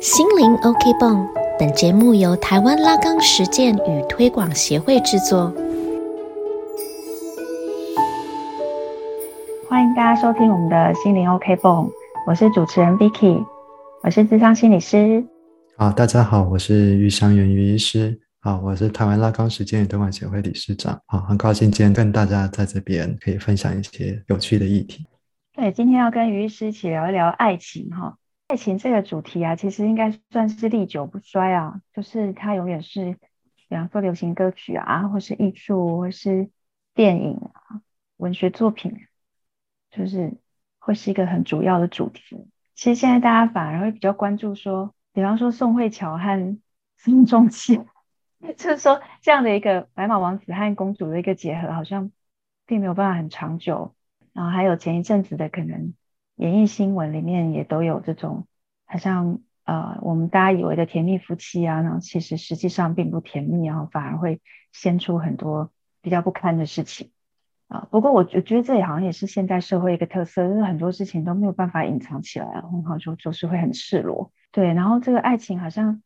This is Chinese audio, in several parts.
心灵 OK 泵。本节目由台湾拉钢实践与推广协会制作。欢迎大家收听我们的心灵 OK 泵，我是主持人 Vicky，我是智商心理师。好，大家好，我是于香元于医师。好，我是台湾拉钢实践与推广协会理事长。好，很高兴今天跟大家在这边可以分享一些有趣的议题。对，今天要跟于医师一起聊一聊爱情哈。爱情这个主题啊，其实应该算是历久不衰啊，就是它永远是，比方说流行歌曲啊，或是艺术，或是电影啊，文学作品，就是会是一个很主要的主题。其实现在大家反而会比较关注说，比方说宋慧乔和宋仲基，就是说这样的一个白马王子和公主的一个结合，好像并没有办法很长久。然后还有前一阵子的可能。演艺新闻里面也都有这种，好像呃，我们大家以为的甜蜜夫妻啊，然后其实实际上并不甜蜜，然后反而会掀出很多比较不堪的事情啊。不过我我觉得这也好像也是现代社会一个特色，就是很多事情都没有办法隐藏起来，然后就就是会很赤裸。对，然后这个爱情好像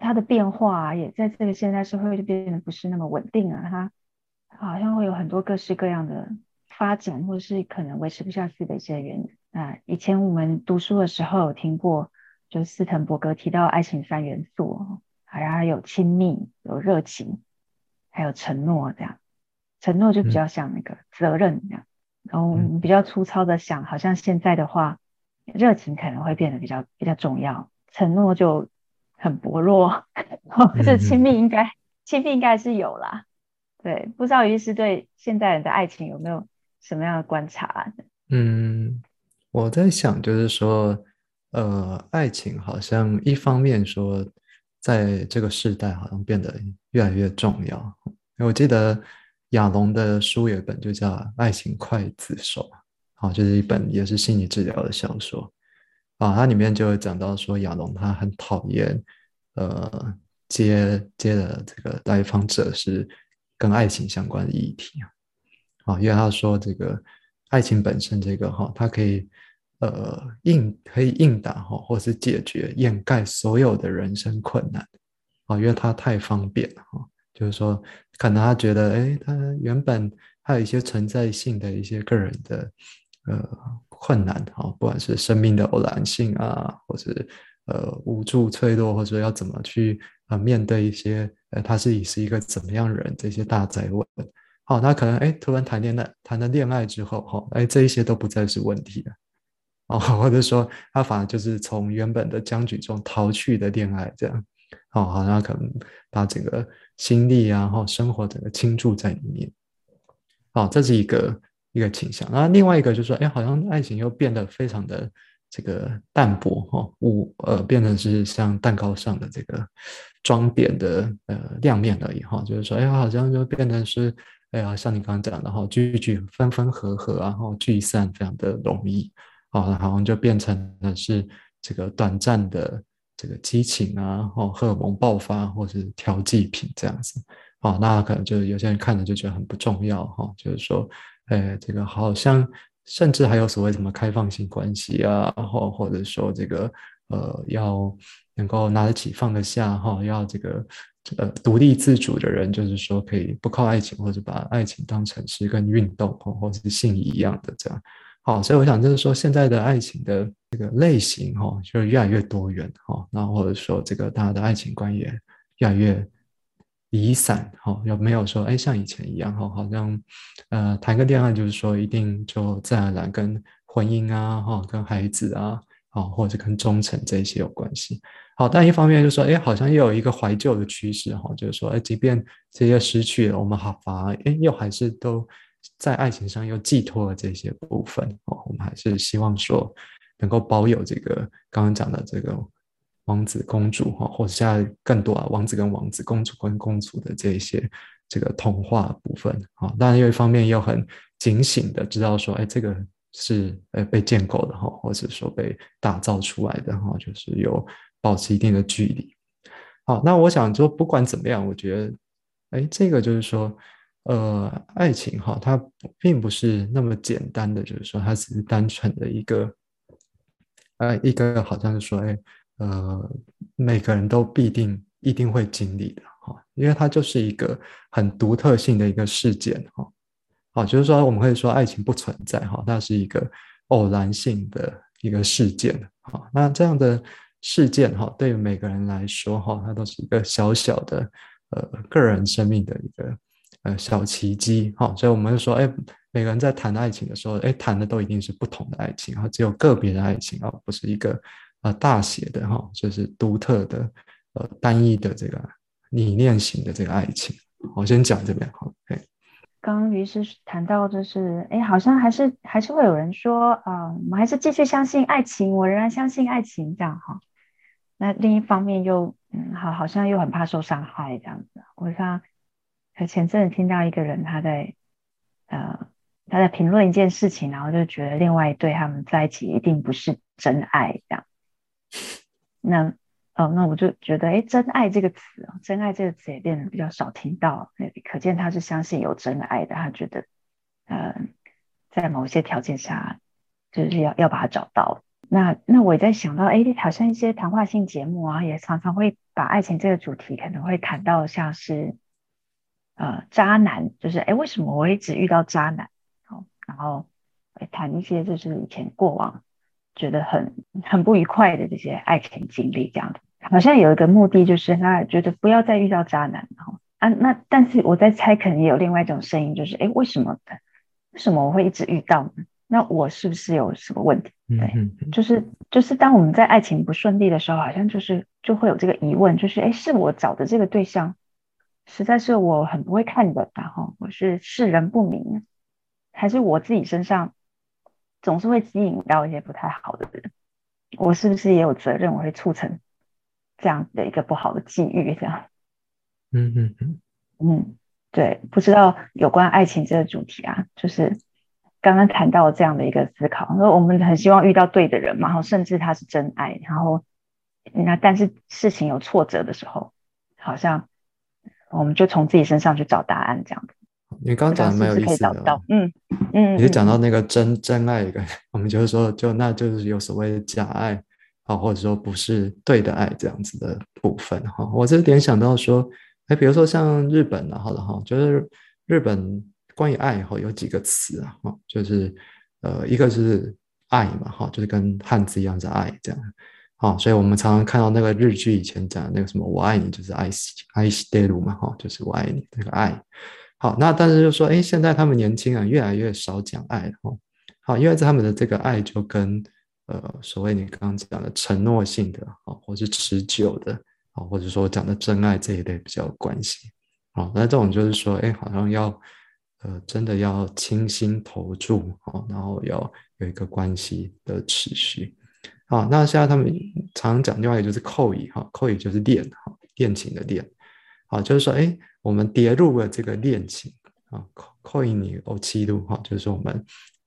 它的变化也在这个现代社会就变得不是那么稳定啊，它好像会有很多各式各样的发展，或者是可能维持不下去的一些原因。啊，以前我们读书的时候有听过，就是斯滕伯格提到爱情三元素，还有亲密、有热情，还有承诺这样。承诺就比较像那个责任这样，然后比较粗糙的想，好像现在的话，热情可能会变得比较比较重要，承诺就很薄弱。这亲密应该亲密应该是有啦，对，不知道于是对现代人的爱情有没有什么样的观察？嗯。我在想，就是说，呃，爱情好像一方面说，在这个时代好像变得越来越重要。我记得亚龙的书有一本就叫《爱情刽子手》，好，就是一本也是心理治疗的小说。啊，它里面就讲到说，亚龙他很讨厌，呃，接接的这个来访者是跟爱情相关的议题啊，因为他说这个爱情本身这个哈，它可以。呃，应可以应答哈，或是解决掩盖所有的人生困难啊，因为他太方便了哈。就是说，可能他觉得，哎，他原本还有一些存在性的一些个人的呃困难哈，不管是生命的偶然性啊，或是呃无助脆弱，或者要怎么去呃面对一些呃他自己是一个怎么样人这些大灾问，好，他可能哎突然谈恋爱，谈了恋爱之后哈，哎这一些都不再是问题了。哦，或者说他反而就是从原本的僵局中逃去的恋爱，这样，哦，好像可能把整个心力啊，或生活整个倾注在里面，哦，这是一个一个倾向。那另外一个就是说，哎，好像爱情又变得非常的这个淡薄，哈，无呃，变成是像蛋糕上的这个装点的呃亮面而已，哈，就是说，哎，好像就变成是，哎呀，像你刚刚讲的，哈，聚聚分分合合，然后聚散非常的容易。哦，好像就变成了是这个短暂的这个激情啊，哦，荷尔蒙爆发或是调剂品这样子，哦，那可能就有些人看着就觉得很不重要哈，就是说，哎，这个好像甚至还有所谓什么开放性关系啊，或或者说这个呃要能够拿得起放得下哈，要这个呃独立自主的人，就是说可以不靠爱情或者把爱情当成是跟运动或或者是性一样的这样。好，所以我想就是说，现在的爱情的这个类型哈，就是越来越多元哈，然后或者说这个大家的爱情观也越来越离散哈，有没有说哎像以前一样哈，好像呃谈个恋爱就是说一定就自然而然跟婚姻啊哈，跟孩子啊啊或者跟忠诚这些有关系。好，但一方面就是说哎，好像又有一个怀旧的趋势哈，就是说哎，即便这些失去了，我们好反而哎又还是都。在爱情上又寄托了这些部分哦，我们还是希望说能够保有这个刚刚讲的这个王子公主哈，或者现在更多啊王子跟王子、公主跟公主的这些这个童话部分啊。当然，又一方面又很警醒的知道说，哎，这个是呃被建构的哈，或者说被打造出来的哈，就是有保持一定的距离。好，那我想说，不管怎么样，我觉得，哎，这个就是说。呃，爱情哈，它并不是那么简单的，就是说，它只是单纯的一个，呃，一个好像是说，哎，呃，每个人都必定一定会经历的哈，因为它就是一个很独特性的一个事件哈。好，就是说我们可以说爱情不存在哈，它是一个偶然性的一个事件哈。那这样的事件哈，对于每个人来说哈，它都是一个小小的呃个人生命的一个呃小奇迹哈。所以我们就说，哎，每个人在谈爱情的时候，哎，谈的都一定是不同的爱情啊，只有个别的爱情啊，不是一个呃大写的哈，就是独特的呃单一的这个理念型的这个爱情。我先讲这边好，OK。刚刚于是谈到，就是哎，好像还是还是会有人说啊，我们还是继续相信爱情，我仍然相信爱情这样哈。那另一方面又嗯，好，好像又很怕受伤害这样子。我像前阵子听到一个人他在呃他在评论一件事情，然后就觉得另外一对他们在一起一定不是真爱这样。那。哦，那我就觉得，哎，真爱这个词哦，真爱这个词也变得比较少听到，可见他是相信有真爱的，他觉得，嗯，在某些条件下，就是要要把它找到。那那我也在想到，哎，好像一些谈话性节目啊，也常常会把爱情这个主题可能会谈到像是，呃，渣男，就是哎，为什么我一直遇到渣男？好，然后会谈一些就是以前过往。觉得很很不愉快的这些爱情经历，这样子好像有一个目的，就是他觉得不要再遇到渣男哦啊。那但是我在猜，可能也有另外一种声音，就是哎，为什么的？为什么我会一直遇到呢？那我是不是有什么问题？对，就是就是当我们在爱情不顺利的时候，好像就是就会有这个疑问，就是哎，是我找的这个对象实在是我很不会看的，然后我是世人不明，还是我自己身上？总是会吸引到一些不太好的人，我是不是也有责任？我会促成这样的一个不好的际遇，这样。嗯嗯嗯嗯，对，不知道有关爱情这个主题啊，就是刚刚谈到这样的一个思考，说我们很希望遇到对的人嘛，然后甚至他是真爱，然后那但是事情有挫折的时候，好像我们就从自己身上去找答案，这样子。你刚刚讲的蛮有意思的，嗯嗯，你就讲到那个真真爱一个，我们就是说，就那就是有所谓的假爱啊，或者说不是对的爱这样子的部分哈。我这点想到说，哎，比如说像日本的，好的哈，就是日本关于爱哈有几个词啊，哈，就是呃一个是爱嘛，哈，就是跟汉字一样是爱这样，好，所以我们常常看到那个日剧以前讲那个什么我爱你就是爱爱西德鲁嘛，哈，就是我爱你那个爱。好，那但是就说，哎，现在他们年轻人越来越少讲爱了哈。好，因为他们的这个爱就跟呃所谓你刚刚讲的承诺性的啊，或是持久的啊，或者说讲的真爱这一类比较有关系。好，那这种就是说，哎，好像要呃真的要倾心投注啊，然后要有一个关系的持续。好，那现在他们常常讲另外一个就是扣以哈，扣以就是恋哈，恋情的恋。好，就是说，哎。我们跌入了这个恋情啊，扣引你哦，七度哈，就是说我们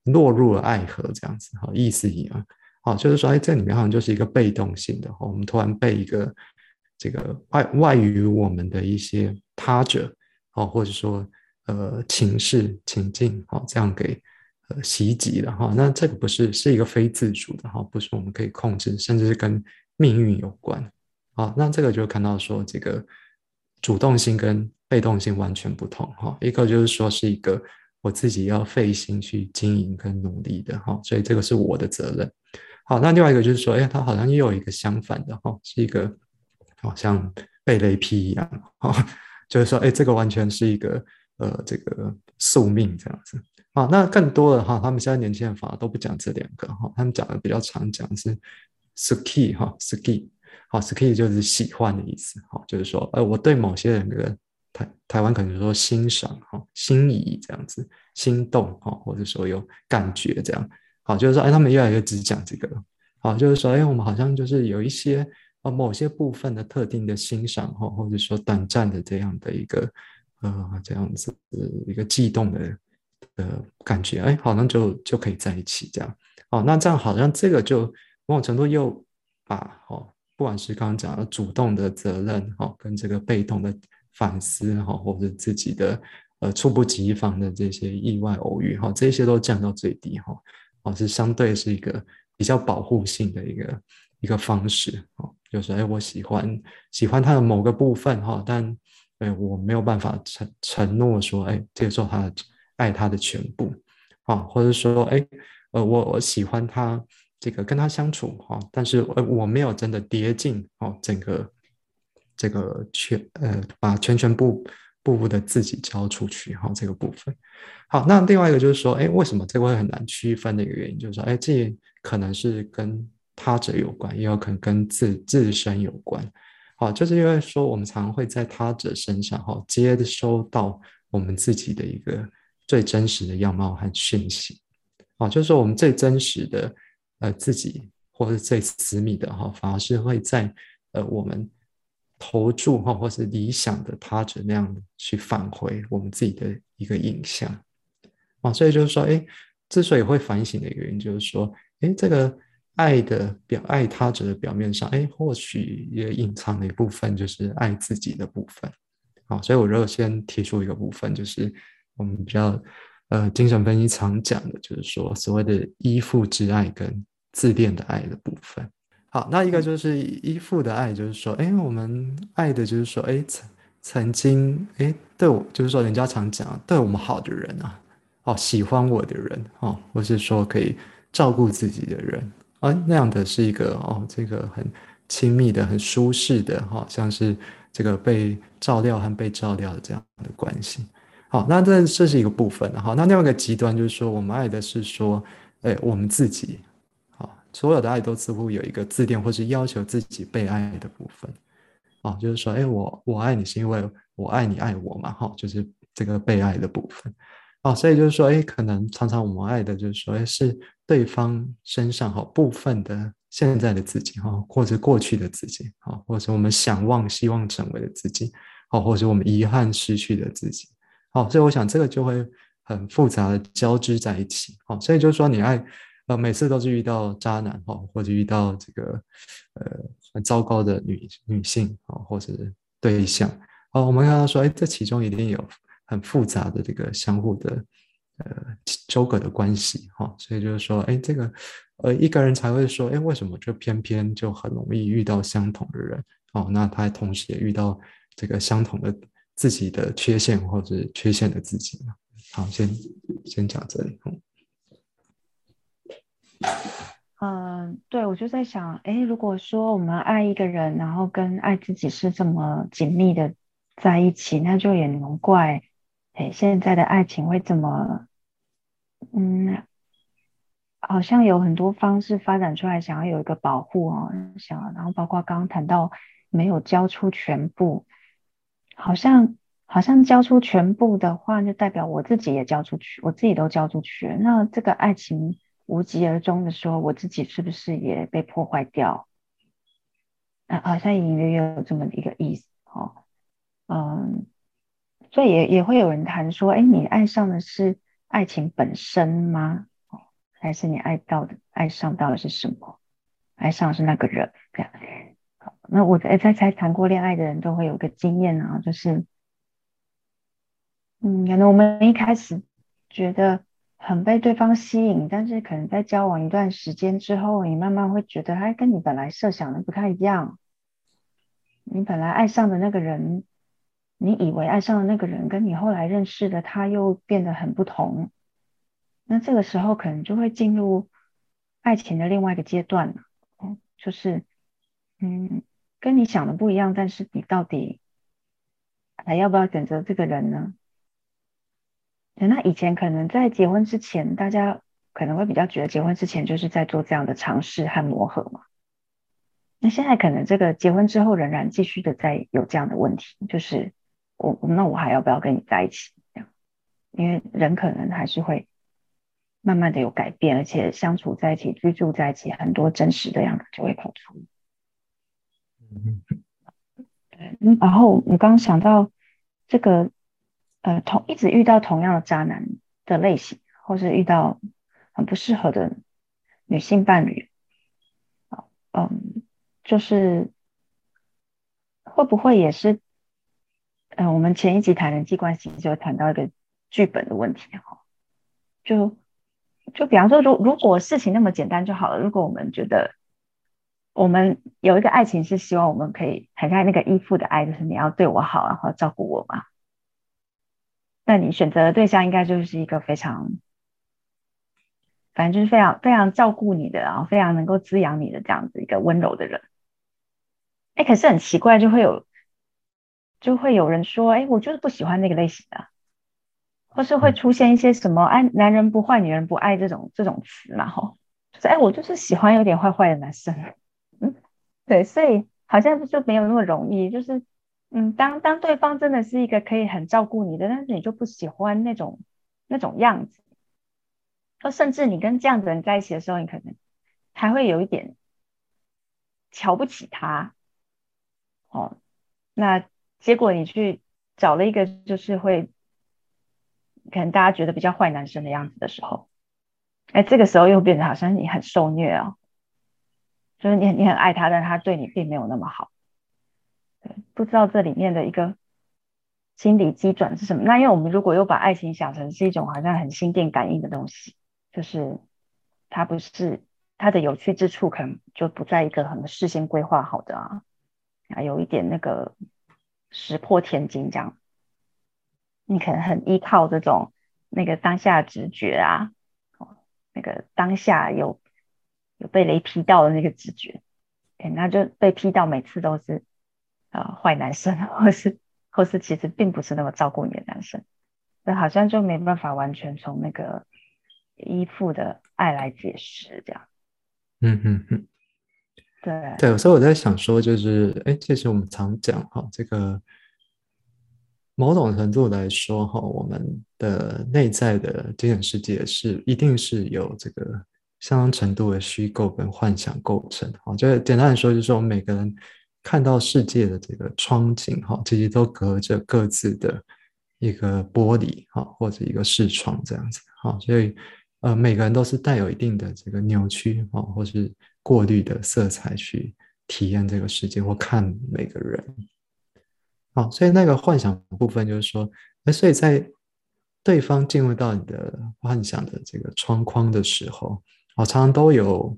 落入了爱河这样子哈，意思一样，好，就是说哎，这里面好像就是一个被动性的哈，我们突然被一个这个外外于我们的一些他者哦，或者说呃情势情境哦，这样给呃袭击了哈，那这个不是是一个非自主的哈，不是我们可以控制，甚至是跟命运有关。啊，那这个就看到说这个主动性跟被动性完全不同哈，一个就是说是一个我自己要费心去经营跟努力的哈，所以这个是我的责任。好，那另外一个就是说，哎，他好像又有一个相反的哈，是一个好像被雷劈一样哈，就是说，哎，这个完全是一个呃这个宿命这样子。好，那更多的哈，他们现在年轻人反而都不讲这两个哈，他们讲的比较常讲是 ski 哈，ski 好，ski 就是喜欢的意思哈，就是说，哎，我对某些人的。台台湾可能说欣赏哈，心仪这样子，心动哈，或者说有感觉这样，好，就是说，哎，他们越来越只讲这个，好，就是说，哎，我们好像就是有一些呃某些部分的特定的欣赏哈，或者说短暂的这样的一个呃这样子一个悸动的呃感觉，哎，好像就就可以在一起这样，哦，那这样好像这个就某种程度又把哦，不管是刚刚讲的主动的责任哈，跟这个被动的。反思哈，或者自己的呃猝不及防的这些意外偶遇哈，这些都降到最低哈，哦是相对是一个比较保护性的一个一个方式哦。就是哎，我喜欢喜欢他的某个部分哈，但哎，我没有办法承承诺说哎，接受他爱他的全部啊，或者说哎，呃，我我喜欢他这个跟他相处哈，但是呃，我没有真的跌进哦整个这个全呃把全全部。步步的自己交出去，哈，这个部分。好，那另外一个就是说，哎，为什么这个会很难区分的一个原因，就是说，哎，这可能是跟他者有关，也有可能跟自自身有关。好，就是因为说，我们常会在他者身上，哈，接收到我们自己的一个最真实的样貌和讯息。啊，就是说，我们最真实的呃自己，或是最私密的哈，反而是会在呃我们。投注哈，或是理想的他者那样去返回我们自己的一个影像啊，所以就是说，哎，之所以会反省的原因，就是说，哎，这个爱的表爱他者的表面上，哎，或许也隐藏了一部分，就是爱自己的部分啊。所以我就先提出一个部分，就是我们比较呃精神分析常讲的，就是说所谓的依附之爱跟自恋的爱的部分。好，那一个就是依附的爱，就是说，哎，我们爱的就是说，哎，曾曾经，哎，对我，就是说，人家常讲对我们好的人啊，哦，喜欢我的人，哦，或是说可以照顾自己的人，啊，那样的是一个哦，这个很亲密的、很舒适的，哈，像是这个被照料和被照料的这样的关系。好，那这这是一个部分，好，那另外一个极端就是说，我们爱的是说，哎，我们自己。好所有的爱都似乎有一个自恋或是要求自己被爱的部分，哦，就是说，哎，我我爱你是因为我爱你爱我嘛，哈，就是这个被爱的部分，哦，所以就是说，哎，可能常常我们爱的就是说，哎，是对方身上哈部分的现在的自己哈，或者过去的自己，哈，或者我们想望希望成为的自己，哦，或者我们遗憾失去的自己，哦，所以我想这个就会很复杂的交织在一起，哦，所以就是说你爱。呃，每次都是遇到渣男哈，或者遇到这个呃很糟糕的女女性啊，或者对象哦，我们看到说，哎，这其中一定有很复杂的这个相互的呃纠葛的关系哈，所以就是说，哎，这个呃一个人才会说，哎，为什么就偏偏就很容易遇到相同的人哦？那他同时也遇到这个相同的自己的缺陷或者缺陷的自己？好，先先讲这里。嗯，对，我就在想，哎，如果说我们爱一个人，然后跟爱自己是这么紧密的在一起，那就也能怪，哎，现在的爱情会怎么，嗯，好像有很多方式发展出来，想要有一个保护哦，想，然后包括刚刚谈到没有交出全部，好像好像交出全部的话，就代表我自己也交出去，我自己都交出去，那这个爱情。无疾而终的时候，我自己是不是也被破坏掉？啊，好像隐约约有这么一个意思哦。嗯，所以也也会有人谈说，哎，你爱上的是爱情本身吗？还是你爱到的爱上到的是什么？爱上是那个人这样。那我在在才谈过恋爱的人都会有个经验啊，就是，嗯，可能我们一开始觉得。很被对方吸引，但是可能在交往一段时间之后，你慢慢会觉得，他跟你本来设想的不太一样。你本来爱上的那个人，你以为爱上的那个人，跟你后来认识的他又变得很不同。那这个时候可能就会进入爱情的另外一个阶段了。就是，嗯，跟你想的不一样，但是你到底还要不要选择这个人呢？那以前可能在结婚之前，大家可能会比较觉得结婚之前就是在做这样的尝试和磨合嘛。那现在可能这个结婚之后仍然继续的在有这样的问题，就是我那我还要不要跟你在一起？这样，因为人可能还是会慢慢的有改变，而且相处在一起、居住在一起，很多真实的样子就会跑出。嗯，对，然后我刚想到这个。呃，同一直遇到同样的渣男的类型，或是遇到很不适合的女性伴侣，嗯，就是会不会也是，嗯，我们前一集谈人际关系就谈到一个剧本的问题哈，就就比方说，如如果事情那么简单就好了，如果我们觉得我们有一个爱情是希望我们可以很像那个依附的爱，就是你要对我好，然后照顾我嘛。那你选择的对象应该就是一个非常，反正就是非常非常照顾你的，然后非常能够滋养你的这样子一个温柔的人。哎，可是很奇怪，就会有就会有人说，哎，我就是不喜欢那个类型的，或是会出现一些什么“哎，男人不坏，女人不爱”这种这种词嘛，吼，就是哎，我就是喜欢有点坏坏的男生，嗯，对，所以好像就没有那么容易，就是。嗯，当当对方真的是一个可以很照顾你的，但是你就不喜欢那种那种样子，或甚至你跟这样的人在一起的时候，你可能还会有一点瞧不起他，哦，那结果你去找了一个就是会可能大家觉得比较坏男生的样子的时候，哎，这个时候又变得好像你很受虐哦，就是你你很爱他，但他对你并没有那么好。不知道这里面的一个心理机转是什么？那因为我们如果又把爱情想成是一种好像很心电感应的东西，就是它不是它的有趣之处，可能就不在一个很事先规划好的啊，啊，有一点那个石破天惊这样，你可能很依靠这种那个当下直觉啊，那个当下有有被雷劈到的那个直觉，哎，那就被劈到每次都是。啊，坏男生，或是或是其实并不是那么照顾你的男生，那好像就没办法完全从那个依附的爱来解释这样。嗯嗯嗯，对对，所以我在想说，就是哎，其实我们常讲哈，这个某种程度来说哈，我们的内在的精神世界是一定是有这个相当程度的虚构跟幻想构成。哈，就是简单来说，就是我们每个人。看到世界的这个窗景，哈，其实都隔着各自的一个玻璃，哈，或者一个视窗这样子，哈，所以，呃，每个人都是带有一定的这个扭曲，哈，或是过滤的色彩去体验这个世界或看每个人，好，所以那个幻想部分就是说，那所以在对方进入到你的幻想的这个窗框的时候，哦，常常都有。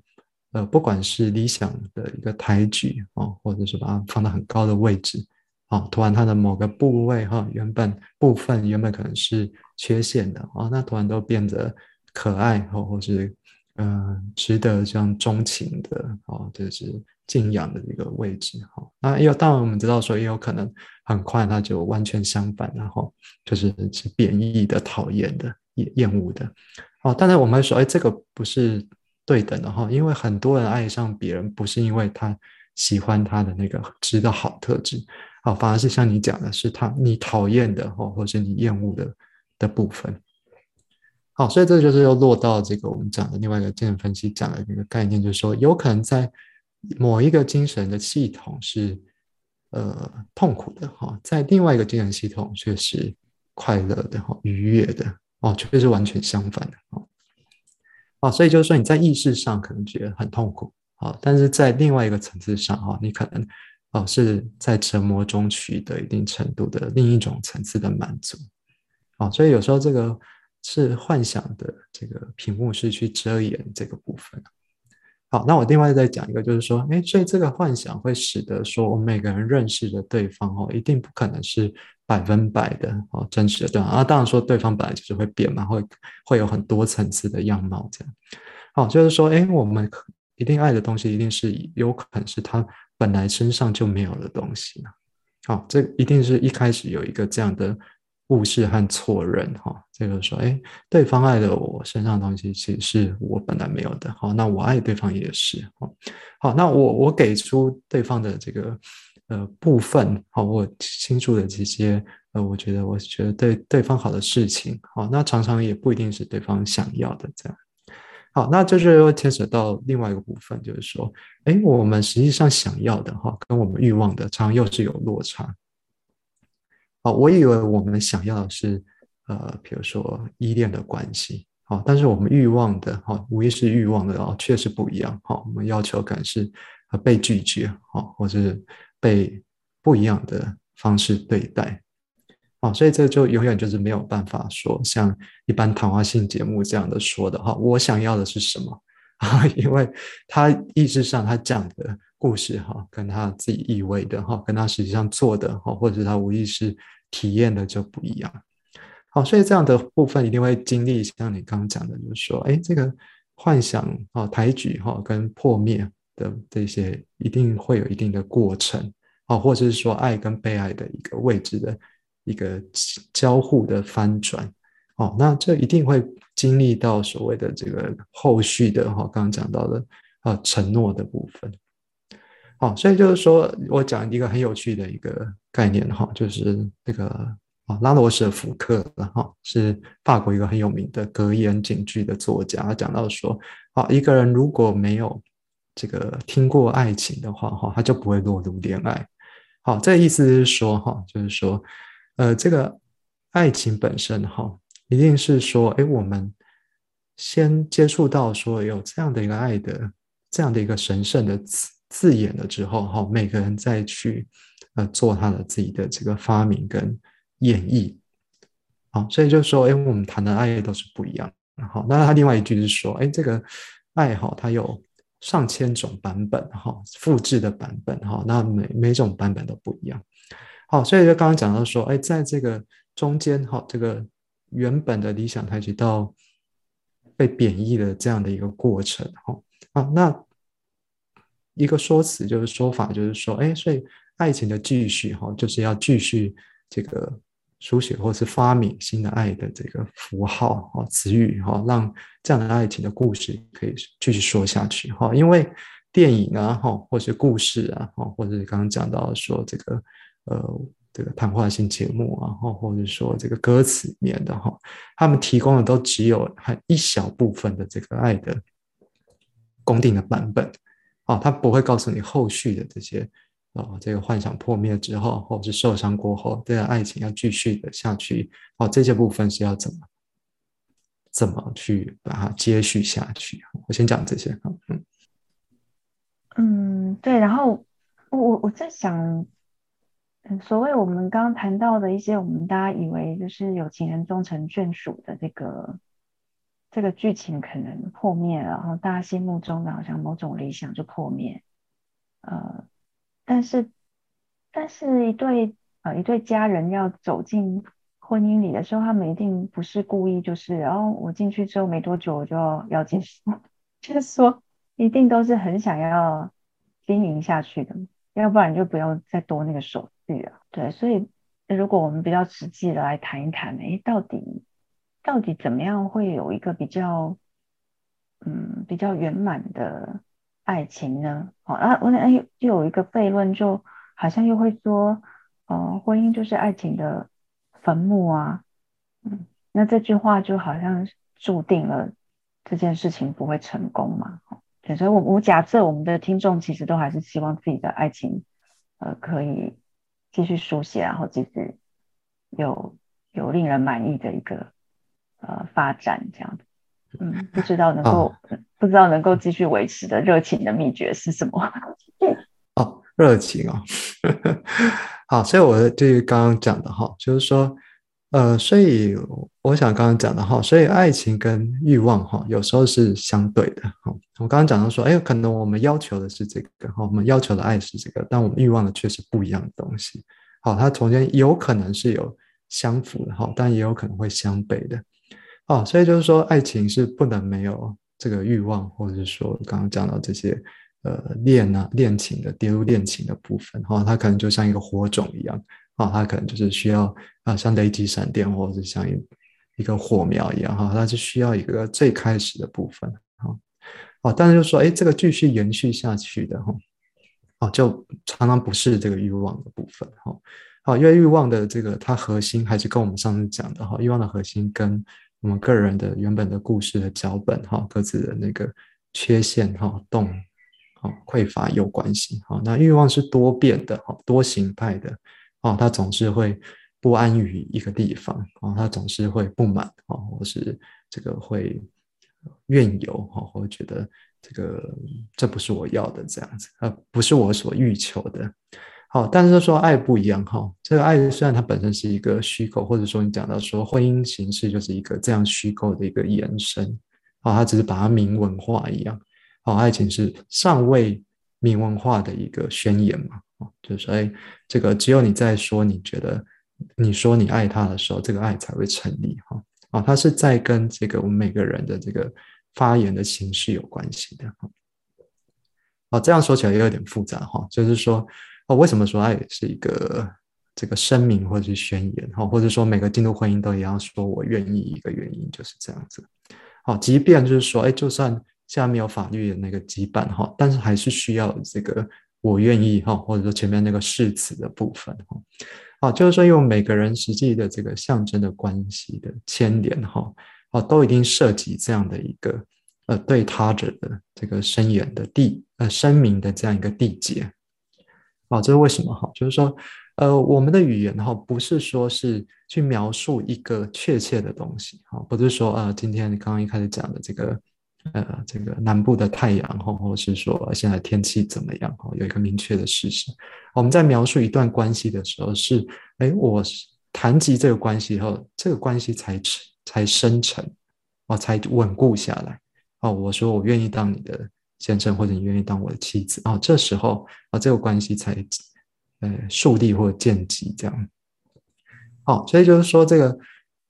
呃，不管是理想的一个抬举哦，或者是把它放到很高的位置，哦，突然它的某个部位哈，原本部分原本可能是缺陷的哦，那突然都变得可爱哦，或是嗯，值得这样钟情的哦，就是敬仰的一个位置哈。那有当然我们知道说，也有可能很快它就完全相反，然后就是是贬义的、讨厌的、厌厌恶的哦。当然我们说，哎，这个不是。对等的哈，因为很多人爱上别人，不是因为他喜欢他的那个值得好特质，哦，反而是像你讲的，是他你讨厌的哈，或是你厌恶的的部分。好，所以这就是又落到这个我们讲的另外一个精神分析讲的一个概念，就是说，有可能在某一个精神的系统是呃痛苦的哈，在另外一个精神系统却是快乐的哈，愉悦的哦，却是完全相反的哦。哦，所以就是说你在意识上可能觉得很痛苦，哦，但是在另外一个层次上，哈，你可能哦是在折磨中取得一定程度的另一种层次的满足，哦，所以有时候这个是幻想的这个屏幕是去遮掩这个部分。好，那我另外再讲一个，就是说，哎，所以这个幻想会使得说我们每个人认识的对方，哦，一定不可能是。百分百的哦，真实的对啊，当然说对方本来就是会变嘛，会会有很多层次的样貌这样。好，就是说，哎，我们一定爱的东西，一定是有可能是他本来身上就没有的东西呢。好，这一定是一开始有一个这样的误事和错认哈。这个说，哎，对方爱的我身上的东西，其实是我本来没有的。好，那我爱对方也是。好，好，那我我给出对方的这个。呃，部分好，我倾注的这些呃，我觉得我觉得对对方好的事情，好，那常常也不一定是对方想要的这样。好，那这就又牵扯到另外一个部分，就是说，哎，我们实际上想要的哈，跟我们欲望的常常又是有落差。啊，我以为我们想要的是呃，比如说依恋的关系，好，但是我们欲望的哈，无疑是欲望的哦，确实不一样。好，我们要求可能是被拒绝，好，或是。被不一样的方式对待，哦，所以这就永远就是没有办法说像一般谈话性节目这样的说的哈，我想要的是什么啊？因为他意识上他讲的故事哈，跟他自己以为的哈，跟他实际上做的哈，或者是他无意识体验的就不一样。好，所以这样的部分一定会经历像你刚刚讲的，就是说，哎，这个幻想啊、抬举哈跟破灭的这些，一定会有一定的过程啊，或者是说爱跟被爱的一个位置的一个交互的翻转。哦，那这一定会经历到所谓的这个后续的哈，刚刚讲到的啊承诺的部分。好，所以就是说我讲一个很有趣的一个概念哈，就是那个啊拉罗舍福克哈，是法国一个很有名的格言警句的作家，他讲到说，啊一个人如果没有这个听过爱情的话哈，他就不会落入恋爱。好，这意思是说哈，就是说呃这个爱情本身哈。一定是说，哎，我们先接触到说有这样的一个爱的这样的一个神圣的词字眼了之后，哈，每个人再去呃做他的自己的这个发明跟演绎，好，所以就说，哎，我们谈的爱都是不一样。好，那他另外一句是说，哎，这个爱好，它有上千种版本，哈，复制的版本，哈，那每每种版本都不一样。好，所以就刚刚讲到说，哎，在这个中间，哈，这个。原本的理想抬举到被贬义的这样的一个过程，哈啊，那一个说辞就是说法，就是说，哎，所以爱情的继续，哈，就是要继续这个书写或是发明新的爱的这个符号，哈，词语，哈，让这样的爱情的故事可以继续说下去，哈，因为电影啊，哈，或是故事啊，哈，或者是刚刚讲到说这个，呃。这个谈话性节目啊，哈或者说这个歌词里面的哈，他们提供的都只有很一小部分的这个爱的公定的版本啊，他不会告诉你后续的这些哦，这个幻想破灭之后，或者是受伤过后，这个爱情要继续的下去哦，这些部分是要怎么怎么去把它接续下去？我先讲这些哈，嗯嗯，对，然后我我我在想。所谓我们刚刚谈到的一些，我们大家以为就是有情人终成眷属的这个这个剧情可能破灭了，然后大家心目中的好像某种理想就破灭。呃，但是但是一对呃一对家人要走进婚姻里的时候，他们一定不是故意，就是然后我进去之后没多久我就要结束，就是说一定都是很想要经营下去的，要不然就不要再多那个手。续啊，对，所以如果我们比较实际的来谈一谈，哎，到底到底怎么样会有一个比较嗯比较圆满的爱情呢？好啊，我哎又有一个悖论，就好像又会说，呃，婚姻就是爱情的坟墓啊，嗯，那这句话就好像注定了这件事情不会成功嘛？对，所以我我假设我们的听众其实都还是希望自己的爱情呃可以。继续书写，然后继续有有令人满意的一个呃发展，这样子，嗯，不知道能够不知道能够继续维持的热情的秘诀是什么？哦，热情哦，好，所以我对于刚刚讲的哈，就是说。呃，所以我想刚刚讲的哈，所以爱情跟欲望哈，有时候是相对的哈。我刚刚讲到说，哎，可能我们要求的是这个哈，我们要求的爱是这个，但我们欲望的却是不一样的东西。好，它中间有可能是有相符的哈，但也有可能会相悖的。哦，所以就是说，爱情是不能没有这个欲望，或者是说刚刚讲到这些呃恋啊恋情的跌入恋情的部分哈，它可能就像一个火种一样。啊，它可能就是需要啊，像雷击闪电，或者是像一一个火苗一样哈，它是需要一个最开始的部分哈。哦，但是就说，哎，这个继续延续下去的哈，哦，就常常不是这个欲望的部分哈。好，因为欲望的这个它核心还是跟我们上次讲的哈，欲望的核心跟我们个人的原本的故事的脚本哈，各自的那个缺陷哈、洞、哈、匮乏有关系哈。那欲望是多变的哈，多形态的。哦，他总是会不安于一个地方，哦，他总是会不满，哦，或是这个会怨尤，哦，或觉得这个这不是我要的这样子，呃，不是我所欲求的。好，但是说爱不一样，哈，这个爱虽然它本身是一个虚构，或者说你讲到说婚姻形式就是一个这样虚构的一个延伸，哦，它只是把它明文化一样，哦，爱情是尚未明文化的一个宣言嘛，就是说，哎，这个只有你在说你觉得你说你爱他的时候，这个爱才会成立，哈，啊，它是在跟这个我们每个人的这个发言的形式有关系的，哈，哦，这样说起来也有点复杂，哈，就是说，哦，为什么说爱是一个这个声明或者是宣言，哈，或者说每个进入婚姻都一样说我愿意，一个原因就是这样子，好，即便就是说，哎，就算。现在没有法律的那个羁绊哈，但是还是需要这个我愿意哈，或者说前面那个誓词的部分哈，好，就是说用每个人实际的这个象征的关系的牵连哈，哦，都一定涉及这样的一个呃对他者的这个声言的缔呃声明的这样一个缔结，啊，这是为什么哈？就是说呃我们的语言哈，不是说是去描述一个确切的东西哈，不是说啊今天刚刚一开始讲的这个。呃，这个南部的太阳，或或是说现在天气怎么样？哈，有一个明确的事实。我们在描述一段关系的时候，是，哎，我谈及这个关系以后，这个关系才才生成，哦，才稳固下来。哦，我说我愿意当你的先生，或者你愿意当我的妻子。哦，这时候啊，这个关系才呃树立或建基这样。好，所以就是说这个。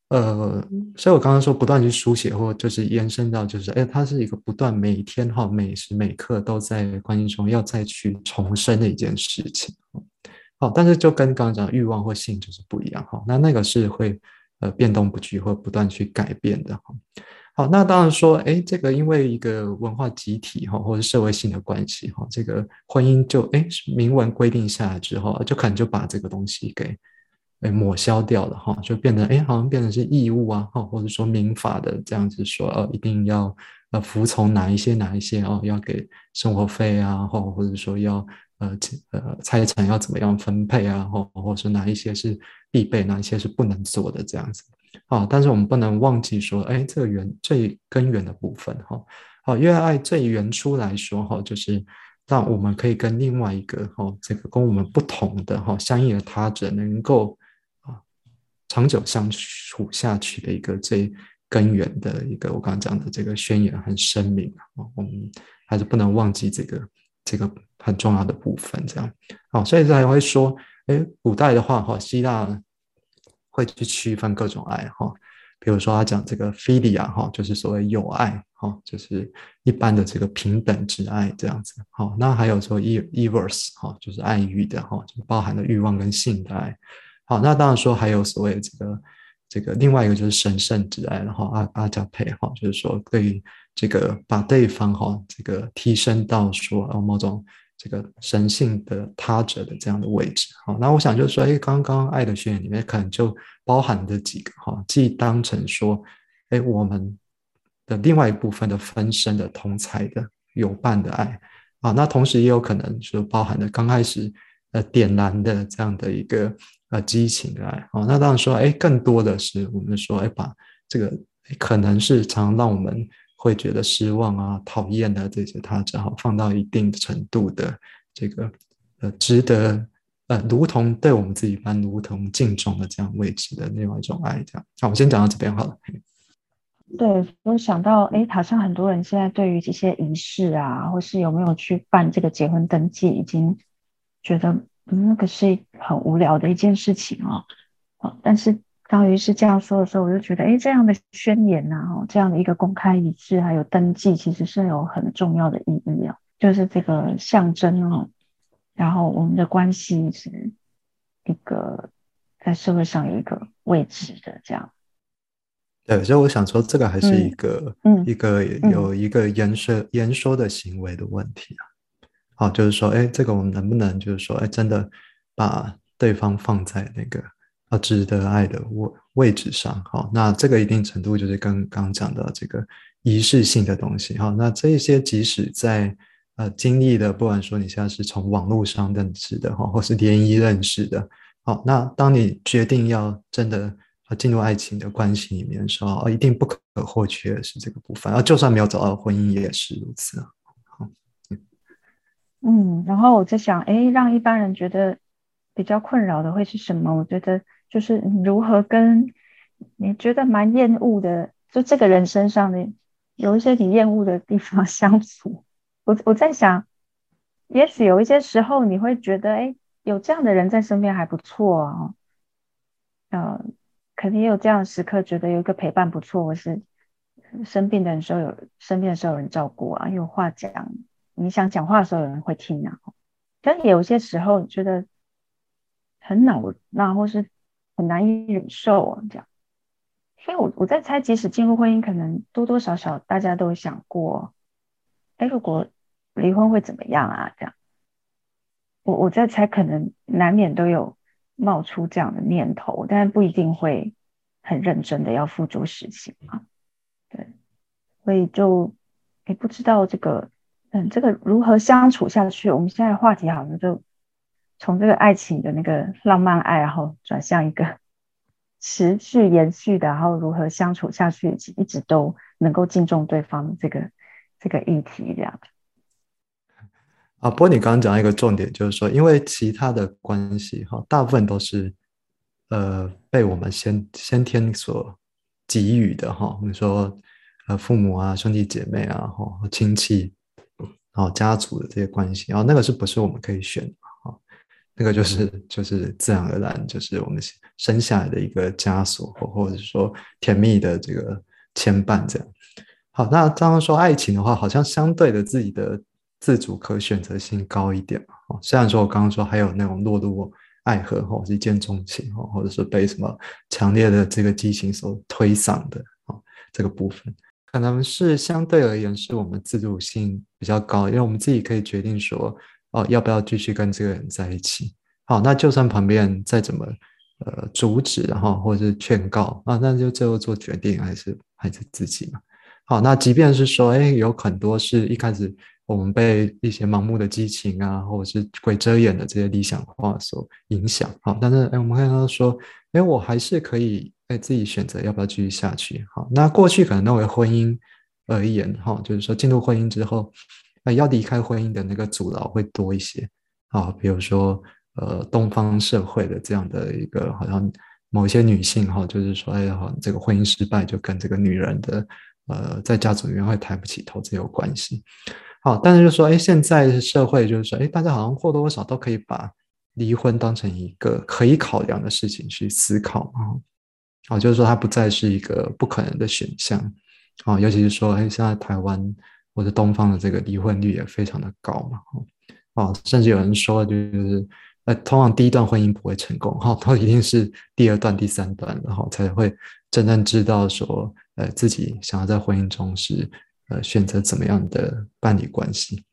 呃，所以我刚刚说不断去书写，或就是延伸到，就是哎，它是一个不断每天哈每时每刻都在关系中要再去重生的一件事情。好，但是就跟刚刚讲欲望或性就是不一样哈，那那个是会呃变动不居或不断去改变的哈。好，那当然说，哎，这个因为一个文化集体哈或者社会性的关系哈，这个婚姻就哎明文规定下来之后，就可能就把这个东西给。被抹消掉了哈，就变得哎，好像变成是义务啊，哈，或者说民法的这样子说，呃，一定要呃服从哪一些哪一些哦，要给生活费啊，或或者说要呃呃财产要怎么样分配啊，或或者说哪一些是必备，哪一些是不能做的这样子啊。但是我们不能忘记说，哎，这个源最根源的部分哈，好，因为爱最原初来说哈，就是让我们可以跟另外一个哈，这个跟我们不同的哈相应的他者能够啊。长久相处下去的一个最根源的一个，我刚刚讲的这个宣言很声明啊，我们还是不能忘记这个这个很重要的部分。这样，好，所以才会说，哎，古代的话，哈，希腊会去区分各种爱，哈，比如说他讲这个 philia，哈，就是所谓友爱，哈，就是一般的这个平等之爱这样子，好，那还有说 e eros，哈，就是爱欲的，哈，就是包含了欲望跟性的爱。好，那当然说还有所谓这个这个另外一个就是神圣之爱，然后阿阿加佩哈，就是说对于这个把对方哈这个提升到说某种这个神性的他者的这样的位置。好，那我想就是说，哎，刚刚爱的宣言里面可能就包含这几个哈，既当成说，哎，我们的另外一部分的分身的同才的有伴的爱啊，那同时也有可能是包含的刚开始呃点燃的这样的一个。呃，激情的爱哦，那当然说，哎，更多的是我们说，哎，把这个可能是常让我们会觉得失望啊、讨厌啊这些他只好放到一定程度的这个呃，值得呃，如同对我们自己般如同敬重的这样位置的另外一种爱，这样。好，我先讲到这边好了。对，我想到，哎，好像很多人现在对于这些仪式啊，或是有没有去办这个结婚登记，已经觉得。那个是很无聊的一件事情哦，哦，但是当于是这样说的时候，我就觉得，哎，这样的宣言呐，哦，这样的一个公开仪式还有登记，其实是有很重要的意义哦，就是这个象征哦，然后我们的关系是一个在社会上有一个位置的这样。对，所以我想说，这个还是一个，嗯，一个有一个言说言说的行为的问题啊。好，就是说，哎，这个我们能不能，就是说，哎，真的把对方放在那个啊值得爱的位位置上？好，那这个一定程度就是跟刚刚讲的这个仪式性的东西。好，那这一些即使在呃经历的，不管说你现在是从网络上认识的哈，或是联谊认识的，好，那当你决定要真的啊进入爱情的关系里面的时候，啊，一定不可或缺的是这个部分。啊，就算没有找到婚姻，也是如此啊。嗯，然后我在想，哎，让一般人觉得比较困扰的会是什么？我觉得就是如何跟你觉得蛮厌恶的，就这个人身上的有一些你厌恶的地方 相处。我我在想，也许有一些时候你会觉得，哎，有这样的人在身边还不错啊。呃，肯定也有这样的时刻，觉得有一个陪伴不错，或是生病的时候有生病的时候有人照顾啊，有话讲，你想讲话的时候有人会听啊。但有些时候觉得很恼，那或是很难以忍受啊，这样。所以我我在猜，即使进入婚姻，可能多多少少大家都想过，哎，如果离婚会怎么样啊？这样，我我在猜，可能难免都有冒出这样的念头，但不一定会很认真的要付诸实行啊。对，所以就也不知道这个，嗯，这个如何相处下去？我们现在话题好像就从这个爱情的那个浪漫爱，然后转向一个。持续延续的，然后如何相处下去，一直都能够敬重对方这个这个议题，这样。啊，不过你刚刚讲一个重点，就是说，因为其他的关系哈，大部分都是呃被我们先先天所给予的哈。你说呃父母啊、兄弟姐妹啊、哈亲戚，然后家族的这些关系，然后那个是不是我们可以选？那个就是就是自然而然，就是我们生下来的一个枷锁，或或者说甜蜜的这个牵绊，这样。好，那刚刚说爱情的话，好像相对的自己的自主可选择性高一点哦，虽然说我刚刚说还有那种落入爱河或是一见钟情哦，或者是被什么强烈的这个激情所推搡的啊，这个部分可能是相对而言是我们自主性比较高，因为我们自己可以决定说。哦，要不要继续跟这个人在一起？好，那就算旁边人再怎么呃阻止，然后或者是劝告啊，那就最后做决定还是还是自己嘛。好，那即便是说，哎，有很多是一开始我们被一些盲目的激情啊，或者是鬼遮眼的这些理想化所影响，好，但是哎，我们看到说，哎，我还是可以哎自己选择要不要继续下去。好，那过去可能认为婚姻而言，哈，就是说进入婚姻之后。要离开婚姻的那个阻挠会多一些啊，比如说呃，东方社会的这样的一个好像某些女性哈，就是说哎呀，这个婚姻失败就跟这个女人的呃在家族里面会抬不起头这有关系。好，但是就说哎，现在社会就是说哎，大家好像或多或少都可以把离婚当成一个可以考量的事情去思考啊，啊，就是说它不再是一个不可能的选项啊，尤其是说哎，现在台湾。或者东方的这个离婚率也非常的高嘛，哦，甚至有人说，就是呃，通常第一段婚姻不会成功，哈，都一定是第二段、第三段，然后才会真正知道说，呃，自己想要在婚姻中是呃选择怎么样的伴侣关系。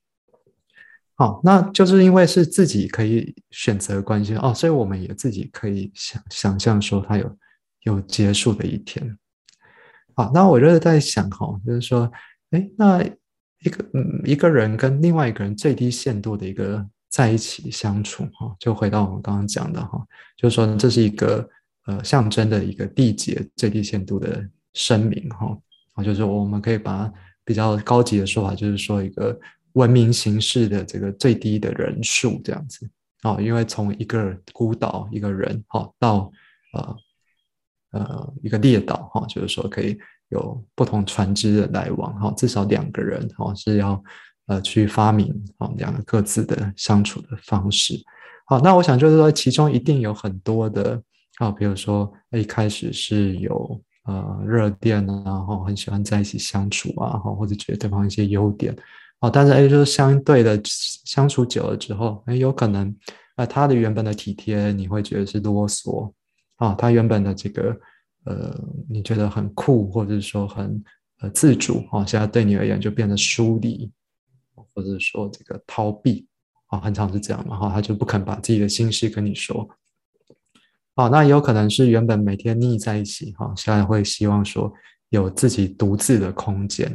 好，那就是因为是自己可以选择关系哦，所以我们也自己可以想想象说，它有有结束的一天。好，那我就是在想，哈，就是说，哎，那。一个嗯，一个人跟另外一个人最低限度的一个在一起相处哈，就回到我们刚刚讲的哈，就是说这是一个呃象征的一个缔结最低限度的声明哈，啊，就是我们可以把比较高级的说法，就是说一个文明形式的这个最低的人数这样子啊，因为从一个孤岛一个人哈到呃呃一个列岛哈，就是说可以。有不同船只的来往，哈，至少两个人，哈，是要呃去发明，哈，两个各自的相处的方式，好，那我想就是说，其中一定有很多的，啊，比如说一开始是有呃热恋啊，然后很喜欢在一起相处啊，哈，或者觉得对方一些优点，啊，但是哎，就是相对的相处久了之后，哎，有可能啊，他的原本的体贴你会觉得是啰嗦，啊，他原本的这个。呃，你觉得很酷，或者说很呃自主啊，现在对你而言就变得疏离，或者说这个逃避啊，很常是这样嘛哈，他就不肯把自己的心事跟你说。啊，那也有可能是原本每天腻在一起哈，现在会希望说有自己独自的空间。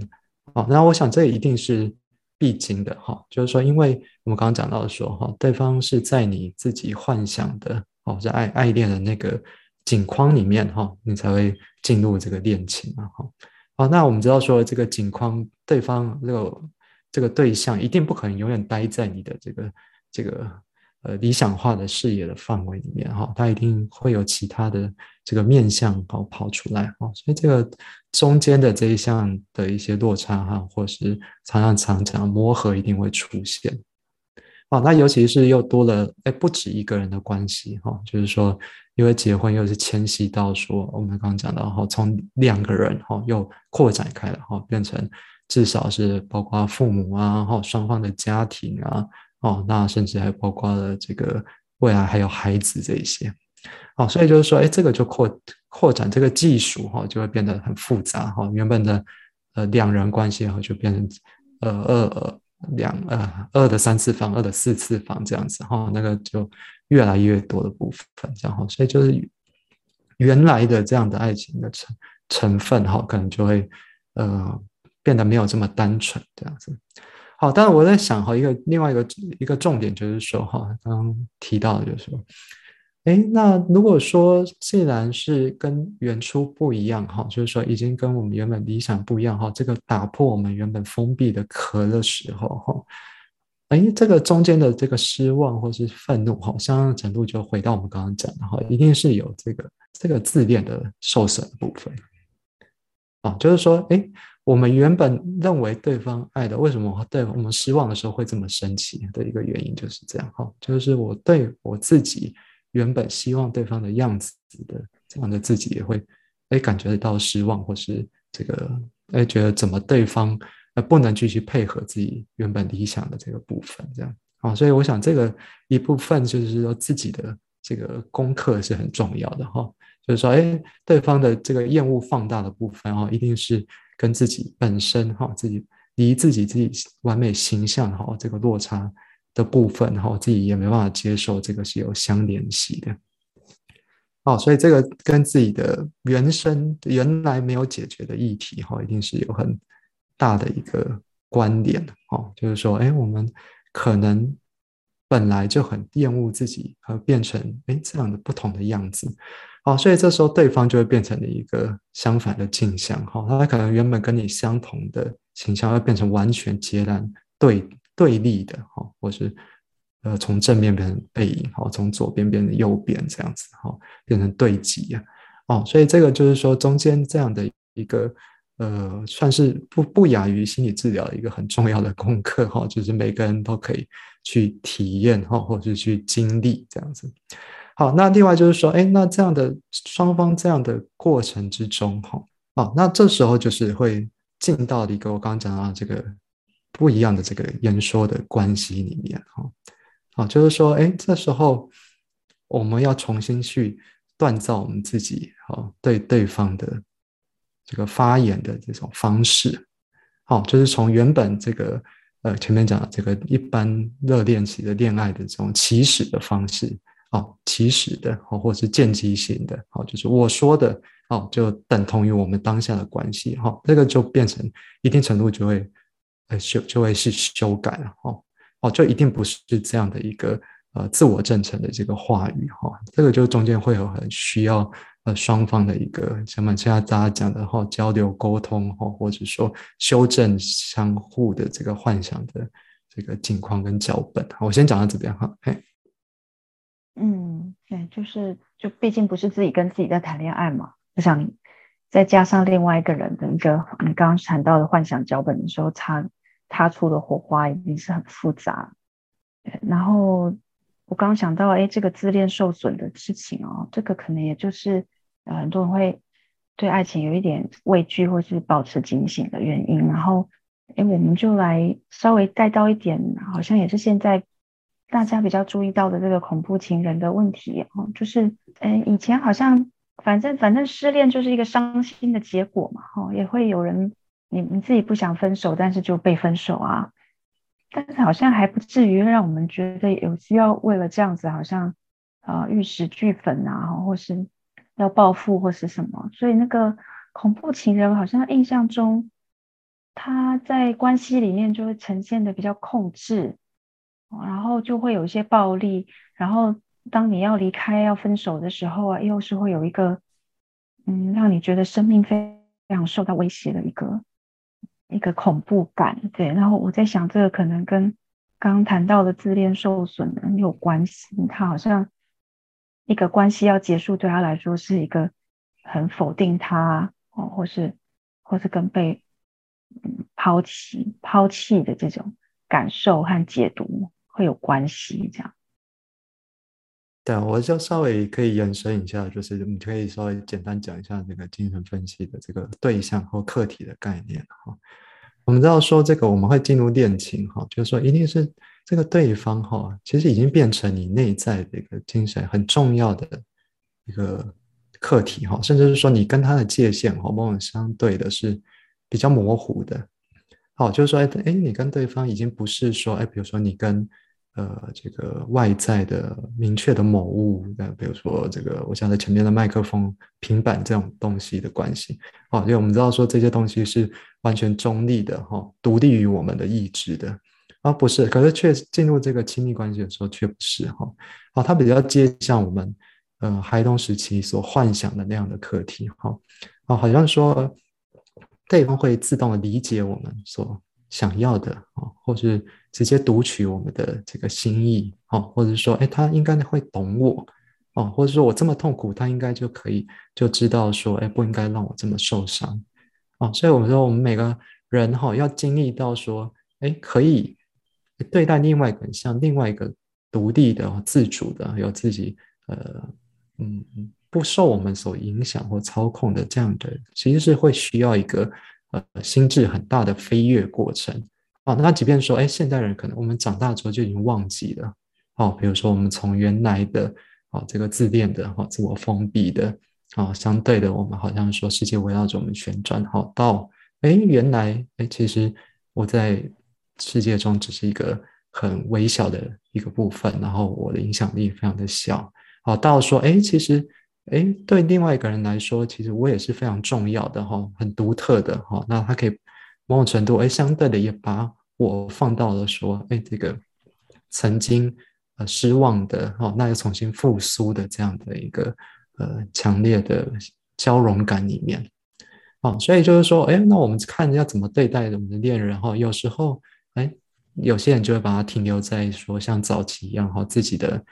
啊，那我想这一定是必经的哈，就是说，因为我们刚刚讲到的说哈，对方是在你自己幻想的哦，在爱爱恋的那个。景框里面哈，你才会进入这个恋情嘛哈。好，那我们知道说这个景框，对方这个这个对象一定不可能永远待在你的这个这个呃理想化的视野的范围里面哈，他一定会有其他的这个面相哦跑出来哦，所以这个中间的这一项的一些落差哈，或是常常常常磨合一定会出现。哦，那尤其是又多了哎不止一个人的关系哈，就是说因为结婚又是迁徙到说我们刚刚讲到哈，从两个人哈又扩展开了哈，变成至少是包括父母啊哈双方的家庭啊哦，那甚至还包括了这个未来还有孩子这一些。哦，所以就是说，哎，这个就扩扩展这个技术哈，就会变得很复杂哈。原本的呃两人关系哈，就变成呃二两呃二的三次方、二的四次方这样子哈，那个就越来越多的部分这样哈。所以就是原来的这样的爱情的成成分哈，可能就会呃变得没有这么单纯这样子。好，但是我在想哈，一个另外一个一个重点就是说哈，刚刚提到的就是说。哎，那如果说既然是跟原初不一样哈，就是说已经跟我们原本理想不一样哈，这个打破我们原本封闭的壳的时候哈，哎，这个中间的这个失望或是愤怒哈，相当程度就回到我们刚刚讲的哈，一定是有这个这个自恋的受损部分啊，就是说，哎，我们原本认为对方爱的，为什么对我们失望的时候会这么生气的一个原因就是这样哈，就是我对我自己。原本希望对方的样子的这样的自己也会哎感觉到失望，或是这个哎觉得怎么对方呃不能继续配合自己原本理想的这个部分，这样啊，所以我想这个一部分就是说自己的这个功课是很重要的哈，就是说哎对方的这个厌恶放大的部分哈，一定是跟自己本身哈自己离自己自己完美形象哈这个落差。的部分哈，自己也没办法接受，这个是有相联系的。哦，所以这个跟自己的原生原来没有解决的议题哈，一定是有很大的一个关联哦。就是说，哎，我们可能本来就很厌恶自己，而变成哎这样的不同的样子。哦，所以这时候对方就会变成了一个相反的镜像哈，他可能原本跟你相同的形象，要变成完全截然对。对立的哈，或是呃从正面变成背影哈，从左边变成右边这样子哈，变成对极啊哦，所以这个就是说中间这样的一个呃，算是不不亚于心理治疗的一个很重要的功课哈，就是每个人都可以去体验哈，或者去经历这样子。好，那另外就是说，哎，那这样的双方这样的过程之中哈，哦，那这时候就是会进到一个我刚刚讲到这个。不一样的这个言说的关系里面，哈，好，就是说，哎，这时候我们要重新去锻造我们自己，哈，对对方的这个发言的这种方式，好，就是从原本这个呃前面讲的这个一般热恋期的恋爱的这种起始的方式，哦，起始的，哦，或是间接性的，哦，就是我说的，哦，就等同于我们当下的关系，哈，这个就变成一定程度就会。修就会是修改了哦哦，就一定不是这样的一个呃自我正成的这个话语哈，这个就中间会有很需要呃双方的一个像我们现在大家讲的哈交流沟通哈，或者说修正相互的这个幻想的这个境况跟脚本。我先讲到这边哈，嘿，嗯，对，就是就毕竟不是自己跟自己在谈恋爱嘛，我想再加上另外一个人的一个你刚刚谈到的幻想脚本的时候，差。擦出的火花一定是很复杂，然后我刚想到，哎，这个自恋受损的事情哦，这个可能也就是很多人会对爱情有一点畏惧或是保持警醒的原因。然后，哎，我们就来稍微带到一点，好像也是现在大家比较注意到的这个恐怖情人的问题哦，就是，嗯，以前好像反正反正失恋就是一个伤心的结果嘛，哈，也会有人。你你自己不想分手，但是就被分手啊？但是好像还不至于让我们觉得有需要为了这样子，好像啊玉石俱焚啊，或是要报复或是什么。所以那个恐怖情人好像印象中，他在关系里面就会呈现的比较控制，然后就会有一些暴力。然后当你要离开要分手的时候啊，又是会有一个嗯，让你觉得生命非常受到威胁的一个。一个恐怖感，对，然后我在想，这个可能跟刚刚谈到的自恋受损很有关系。他好像一个关系要结束，对他来说是一个很否定他哦，或是或是跟被嗯抛弃抛弃的这种感受和解读会有关系这样。我就稍微可以延伸一下，就是你可以稍微简单讲一下这个精神分析的这个对象或客体的概念哈。我们知道说这个我们会进入恋情哈，就是说一定是这个对方哈，其实已经变成你内在的一个精神很重要的一个课题哈，甚至是说你跟他的界限哈，往往相对的是比较模糊的。好，就是说哎哎，你跟对方已经不是说哎，比如说你跟。呃，这个外在的明确的某物，那比如说这个，我想在前面的麦克风、平板这种东西的关系，哦，因为我们知道说这些东西是完全中立的，哈，独立于我们的意志的，啊，不是，可是却进入这个亲密关系的时候却不是，哈，哦，它比较接像我们，呃，孩童时期所幻想的那样的课题，哈，哦，好像说对方会自动的理解我们所想要的，啊，或是。直接读取我们的这个心意，哦，或者说，哎，他应该会懂我，哦，或者说我这么痛苦，他应该就可以就知道说，哎，不应该让我这么受伤，哦，所以我们说，我们每个人哈，要经历到说，哎，可以对待另外一个人像另外一个独立的、自主的、有自己，呃，嗯，不受我们所影响或操控的这样的，其实是会需要一个呃心智很大的飞跃过程。哦，那即便说，哎，现代人可能我们长大之后就已经忘记了，哦，比如说我们从原来的，哦，这个自恋的，哦，自我封闭的，哦，相对的，我们好像说世界围绕着我们旋转，好，到，哎，原来，哎，其实我在世界中只是一个很微小的一个部分，然后我的影响力非常的小，好，到说，哎，其实，哎，对另外一个人来说，其实我也是非常重要的，哈，很独特的，哈，那他可以。某种程度，哎，相对的也把我放到了说，哎，这个曾经呃失望的哦，那又重新复苏的这样的一个呃强烈的交融感里面，哦，所以就是说，哎，那我们看要怎么对待我们的恋人哈，有时候，哎，有些人就会把它停留在说像早期一样哈，自己的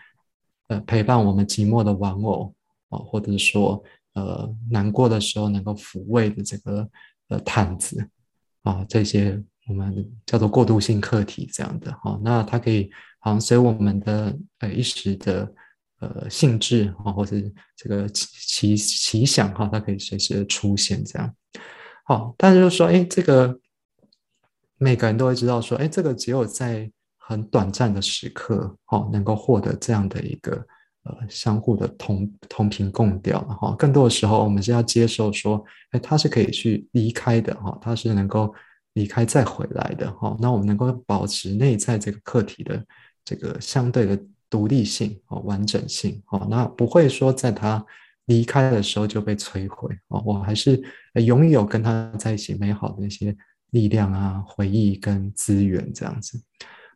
呃陪伴我们寂寞的玩偶啊，或者是说呃难过的时候能够抚慰的这个呃毯子。啊，这些我们叫做过渡性课题这样的哈，那它可以好像随我们的呃一时的呃兴致啊，或者这个奇奇奇想哈，它可以随时出现这样。好，但是就说，哎，这个每个人都会知道说，哎，这个只有在很短暂的时刻，哈，能够获得这样的一个相互的同同频共调哈。更多的时候，我们是要接受说。哎，他是可以去离开的哈，他是能够离开再回来的哈。那我们能够保持内在这个客体的这个相对的独立性哦，完整性哦，那不会说在他离开的时候就被摧毁哦。我还是拥有跟他在一起美好的那些力量啊、回忆跟资源这样子。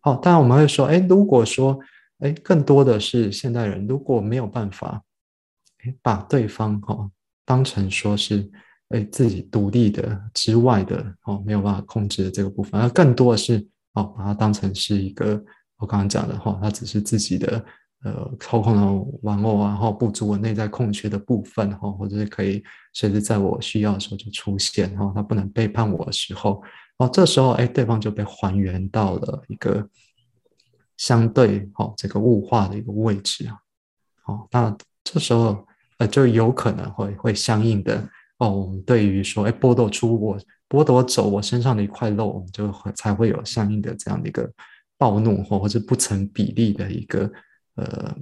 好，当然我们会说，哎，如果说，哎，更多的是现代人如果没有办法，哎，把对方哈当成说是。哎，自己独立的之外的哦，没有办法控制的这个部分，而更多的是哦，把它当成是一个我刚刚讲的哈，它只是自己的呃操控的玩偶啊，然后不足我内在空缺的部分哈，或者是可以随时在我需要的时候就出现哈，它不能背叛我的时候哦，这时候哎，对方就被还原到了一个相对哦这个物化的一个位置啊，好，那这时候呃就有可能会会相应的。哦，我们对于说，哎，剥夺出我剥夺走我身上的一块肉，我们就会才会有相应的这样的一个暴怒或或者不成比例的一个呃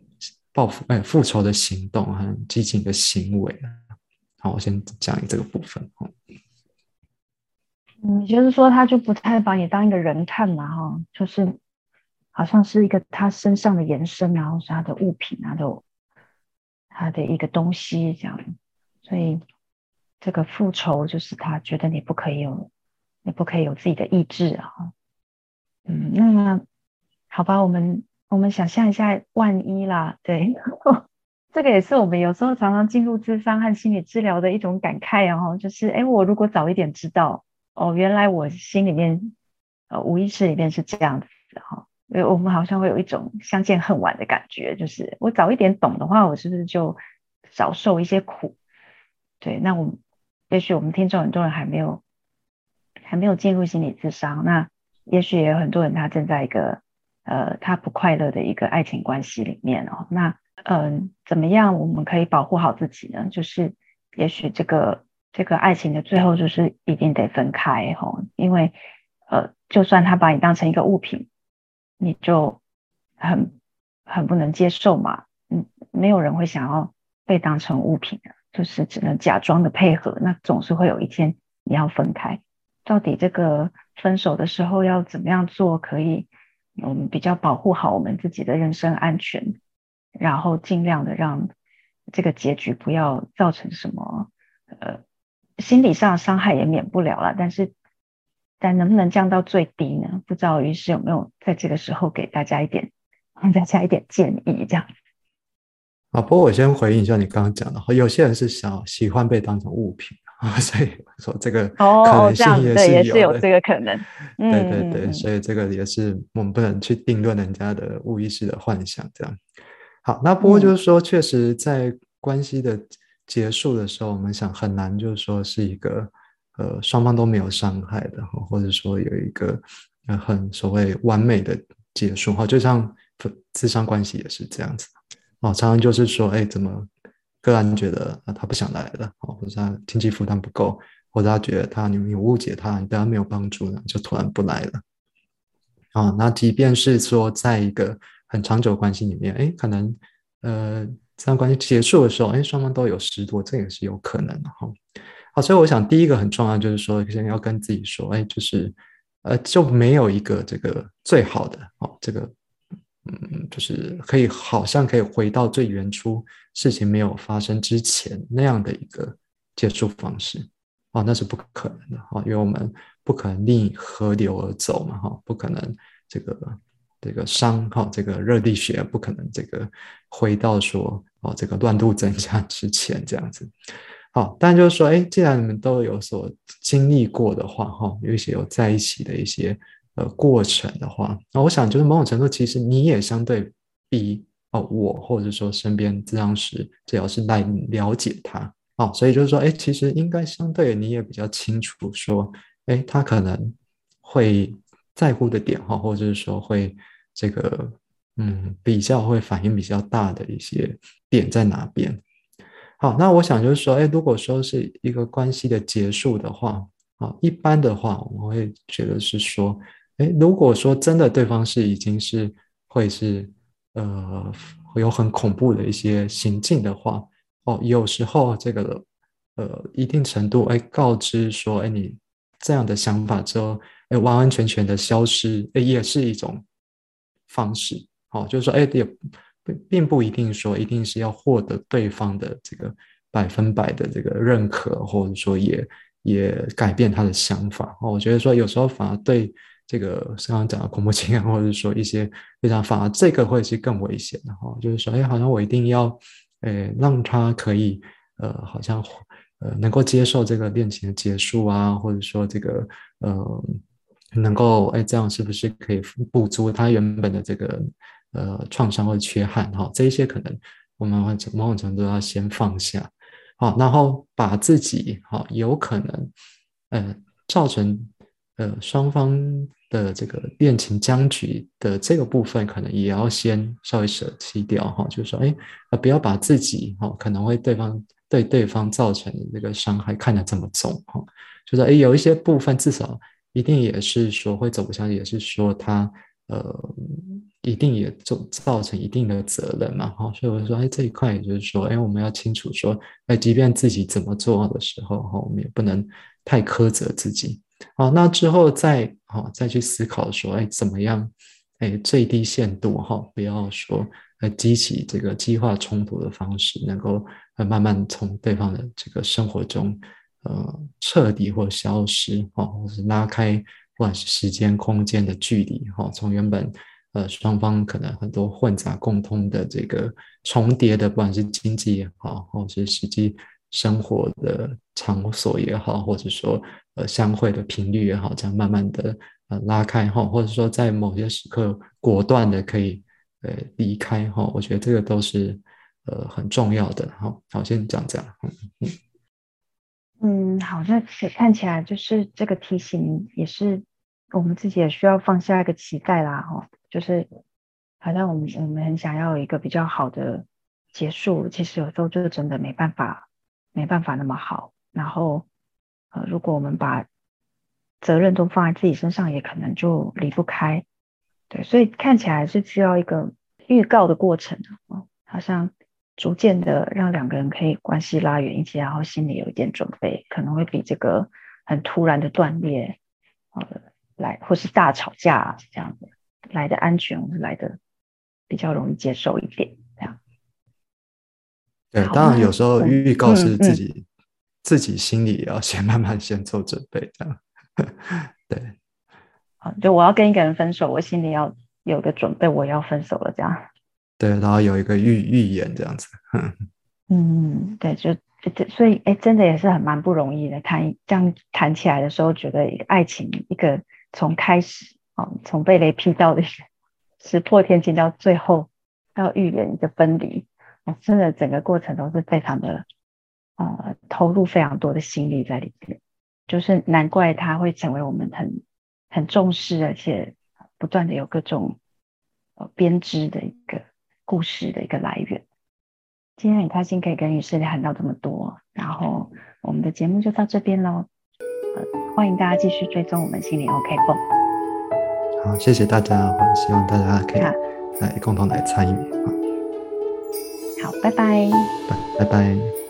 报复哎复仇的行动和激进的行为好，我先讲这个部分哈。嗯，就是说他就不太把你当一个人看嘛哈，就是好像是一个他身上的延伸，然后是他的物品啊，都他的一个东西这样，所以。这个复仇就是他觉得你不可以有，你不可以有自己的意志啊。嗯，那好吧，我们我们想象一下，万一啦，对，这个也是我们有时候常常进入智商和心理治疗的一种感慨然后。就是哎，我如果早一点知道，哦，原来我心里面呃无意识里面是这样子的哈。呃，我们好像会有一种相见恨晚的感觉，就是我早一点懂的话，我是不是就少受一些苦？对，那我。也许我们听众很多人还没有还没有进入心理智商，那也许也有很多人他正在一个呃他不快乐的一个爱情关系里面哦。那嗯，怎么样我们可以保护好自己呢？就是也许这个这个爱情的最后就是一定得分开哈，因为呃，就算他把你当成一个物品，你就很很不能接受嘛。嗯，没有人会想要被当成物品的，就是只能假装的配合。那总是会有一天你要分开。到底这个分手的时候要怎么样做，可以我们比较保护好我们自己的人身安全？然后尽量的让这个结局不要造成什么呃心理上伤害也免不了了，但是但能不能降到最低呢？不知道于是有没有在这个时候给大家一点大家一点建议这样。啊，不过我先回应一下你刚刚讲的，有些人是想喜欢被当成物品啊，所以说这个可能性也是有也是有这个可能。对对对，所以这个也是我们不能去定论人家的无意识的幻想这样。好，那不过就是说，确实在关系的结束的时候，我们想很难，就是说是一个呃双方都没有伤害的，或者说有一个很所谓完美的结束哈。就像智商关系也是这样子哦，常常就是说，哎，怎么个人觉得啊他不想来了，哦，或者他经济负担不够，或者他觉得他你们有误解他，你对他没有帮助呢，就突然不来了。啊，那即便是说在一个。很长久关系里面，哎，可能呃，这段关系结束的时候，哎，双方都有失落，这也是有可能的哈。好，所以我想第一个很重要就是说，先要跟自己说，哎，就是呃，就没有一个这个最好的哦，这个嗯，就是可以好像可以回到最原初事情没有发生之前那样的一个接触方式哦，那是不可能的哈，因为我们不可能逆河流而走嘛哈，不可能这个。这个伤哈，这个热力学不可能这个回到说哦，这个乱度增加之前这样子。好，但就是说，哎，既然你们都有所经历过的话，哈，有一些有在一起的一些呃过程的话，那我想就是某种程度，其实你也相对比哦我或者说身边这样时，只要是来了解他，哦，所以就是说，哎，其实应该相对你也比较清楚说，哎，他可能会在乎的点哈，或者是说会。这个嗯，比较会反应比较大的一些点在哪边？好，那我想就是说，哎，如果说是一个关系的结束的话，啊，一般的话，我会觉得是说，哎，如果说真的对方是已经是会是呃，会有很恐怖的一些行径的话，哦，有时候这个呃，一定程度，哎，告知说，哎，你这样的想法之后，哎，完完全全的消失，哎，也是一种。方式，好，就是说，哎，也并不一定说一定是要获得对方的这个百分百的这个认可，或者说也也改变他的想法。哦，我觉得说有时候反而对这个刚刚讲的恐怖情感，或者说一些非常反而这个会是更危险的哈。就是说，哎，好像我一定要，哎，让他可以，呃，好像呃能够接受这个恋情的结束啊，或者说这个，呃。能够哎，这样是不是可以补足他原本的这个呃创伤或缺憾哈？这一些可能我们某种程度要先放下，好，然后把自己哈有可能呃造成呃双方的这个恋情僵局的这个部分，可能也要先稍微舍弃掉哈，就是说哎不要把自己哈可能会对方对对方造成的这个伤害看得这么重哈，就是哎有一些部分至少。一定也是说会走不下去，也是说他呃，一定也造造成一定的责任嘛，哈，所以我说，哎，这一块也就是说，哎，我们要清楚说，哎，即便自己怎么做的时候，哈，我们也不能太苛责自己，好，那之后再好再去思考说，哎，怎么样，哎，最低限度哈，不要说呃激起这个激化冲突的方式，能够呃慢慢从对方的这个生活中。呃，彻底或消失，哈，或是拉开，不管是时间、空间的距离，哈，从原本呃双方可能很多混杂、共通的这个重叠的，不管是经济也好，或是实际生活的场所也好，或者说呃相会的频率也好，这样慢慢的呃拉开，哈，或者说在某些时刻果断的可以呃离开，哈，我觉得这个都是呃很重要的，哈，好，先讲这样，嗯嗯。嗯，好，那看起来就是这个提醒也是我们自己也需要放下一个期待啦，哈，就是好像我们我们很想要一个比较好的结束，其实有时候就真的没办法，没办法那么好。然后呃，如果我们把责任都放在自己身上，也可能就离不开。对，所以看起来是需要一个预告的过程啊，好像逐渐的让两个人可以关系拉远一些，然后心里有一点准备，可能会比这个很突然的断裂，呃，来或是大吵架这样子来的安全，来的比较容易接受一点，这样。对，当然有时候预告是自己自己心里也要先慢慢先做准备，这样。对。啊，就我要跟一个人分手，我心里要有个准备，我要分手了，这样。对，然后有一个预预言这样子。嗯，对，就就所以，哎，真的也是很蛮不容易的。谈这样谈起来的时候，觉得一个爱情，一个从开始，从被雷劈到的石破天惊，到最后到预言一个分离，哦，真的整个过程都是非常的，呃，投入非常多的心力在里面。就是难怪他会成为我们很。很重视，而且不断的有各种呃编织的一个故事的一个来源。今天很开心可以跟于师谈到这么多，然后我们的节目就到这边喽。呃，欢迎大家继续追踪我们心理 OK 泵。好，谢谢大家，我希望大家可以来共同来参与。好，拜拜。拜拜拜。